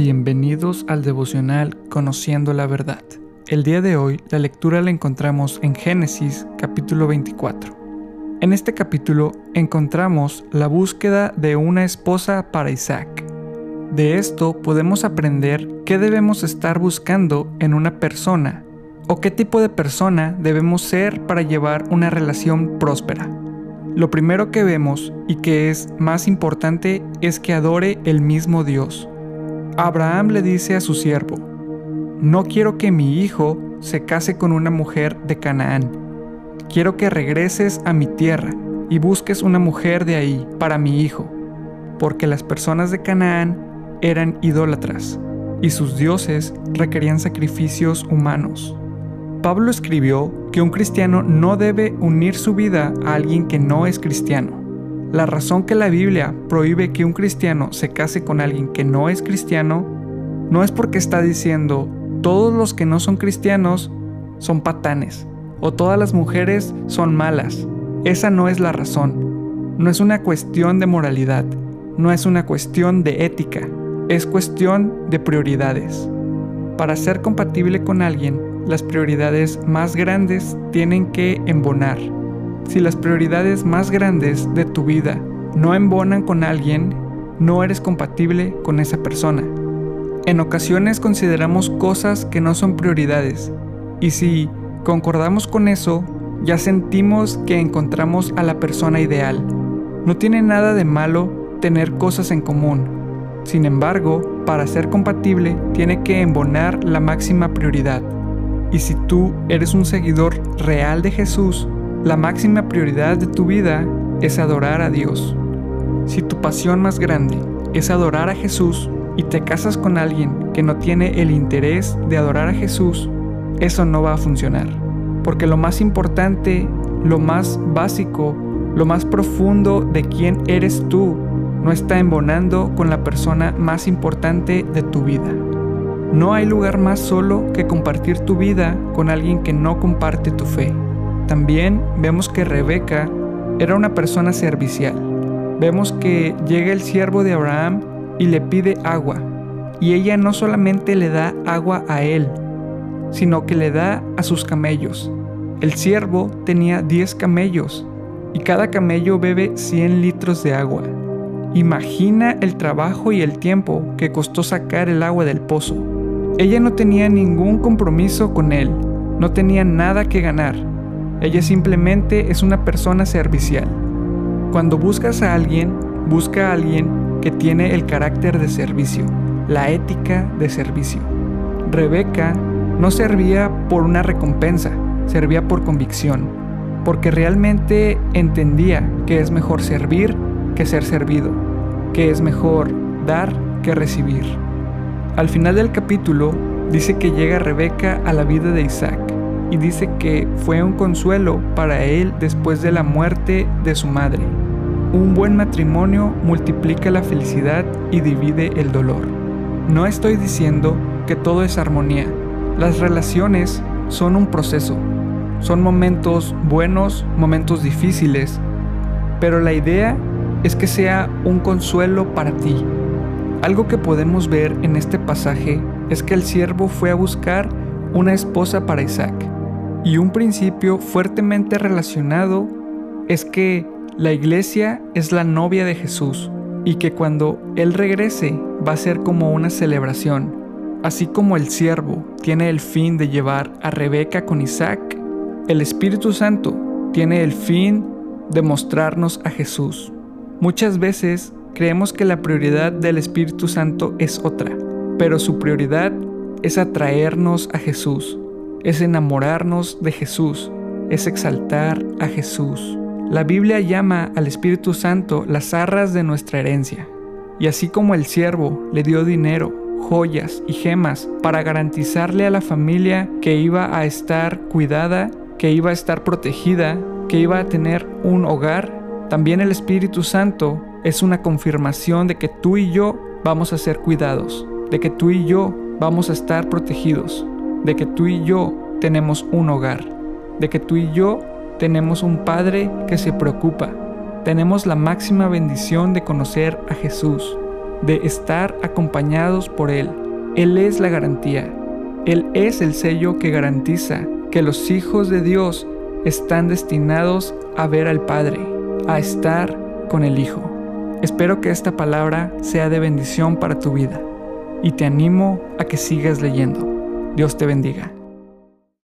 Bienvenidos al devocional Conociendo la Verdad. El día de hoy la lectura la encontramos en Génesis capítulo 24. En este capítulo encontramos la búsqueda de una esposa para Isaac. De esto podemos aprender qué debemos estar buscando en una persona o qué tipo de persona debemos ser para llevar una relación próspera. Lo primero que vemos y que es más importante es que adore el mismo Dios Abraham le dice a su siervo, no quiero que mi hijo se case con una mujer de Canaán. Quiero que regreses a mi tierra y busques una mujer de ahí para mi hijo, porque las personas de Canaán eran idólatras y sus dioses requerían sacrificios humanos. Pablo escribió que un cristiano no debe unir su vida a alguien que no es cristiano. La razón que la Biblia prohíbe que un cristiano se case con alguien que no es cristiano no es porque está diciendo todos los que no son cristianos son patanes o todas las mujeres son malas. Esa no es la razón. No es una cuestión de moralidad, no es una cuestión de ética, es cuestión de prioridades. Para ser compatible con alguien, las prioridades más grandes tienen que embonar si las prioridades más grandes de tu vida no embonan con alguien, no eres compatible con esa persona. En ocasiones consideramos cosas que no son prioridades, y si concordamos con eso, ya sentimos que encontramos a la persona ideal. No tiene nada de malo tener cosas en común. Sin embargo, para ser compatible tiene que embonar la máxima prioridad. Y si tú eres un seguidor real de Jesús, la máxima prioridad de tu vida es adorar a Dios. Si tu pasión más grande es adorar a Jesús y te casas con alguien que no tiene el interés de adorar a Jesús, eso no va a funcionar. Porque lo más importante, lo más básico, lo más profundo de quién eres tú no está embonando con la persona más importante de tu vida. No hay lugar más solo que compartir tu vida con alguien que no comparte tu fe. También vemos que Rebeca era una persona servicial. Vemos que llega el siervo de Abraham y le pide agua. Y ella no solamente le da agua a él, sino que le da a sus camellos. El siervo tenía 10 camellos y cada camello bebe 100 litros de agua. Imagina el trabajo y el tiempo que costó sacar el agua del pozo. Ella no tenía ningún compromiso con él, no tenía nada que ganar, ella simplemente es una persona servicial. Cuando buscas a alguien, busca a alguien que tiene el carácter de servicio, la ética de servicio. Rebeca no servía por una recompensa, servía por convicción, porque realmente entendía que es mejor servir que ser servido, que es mejor dar que recibir. Al final del capítulo dice que llega Rebeca a la vida de Isaac y dice que fue un consuelo para él después de la muerte de su madre. Un buen matrimonio multiplica la felicidad y divide el dolor. No estoy diciendo que todo es armonía. Las relaciones son un proceso. Son momentos buenos, momentos difíciles. Pero la idea es que sea un consuelo para ti. Algo que podemos ver en este pasaje es que el siervo fue a buscar una esposa para Isaac y un principio fuertemente relacionado es que la iglesia es la novia de Jesús y que cuando Él regrese va a ser como una celebración. Así como el siervo tiene el fin de llevar a Rebeca con Isaac, el Espíritu Santo tiene el fin de mostrarnos a Jesús. Muchas veces creemos que la prioridad del Espíritu Santo es otra, pero su prioridad es atraernos a Jesús es enamorarnos de Jesús, es exaltar a Jesús. La Biblia llama al Espíritu Santo las arras de nuestra herencia. Y así como el siervo le dio dinero, joyas y gemas para garantizarle a la familia que iba a estar cuidada, que iba a estar protegida, que iba a tener un hogar, también el Espíritu Santo es una confirmación de que tú y yo vamos a ser cuidados, de que tú y yo vamos a estar protegidos de que tú y yo tenemos un hogar, de que tú y yo tenemos un Padre que se preocupa, tenemos la máxima bendición de conocer a Jesús, de estar acompañados por Él. Él es la garantía. Él es el sello que garantiza que los hijos de Dios están destinados a ver al Padre, a estar con el Hijo. Espero que esta palabra sea de bendición para tu vida y te animo a que sigas leyendo. Dios te bendiga.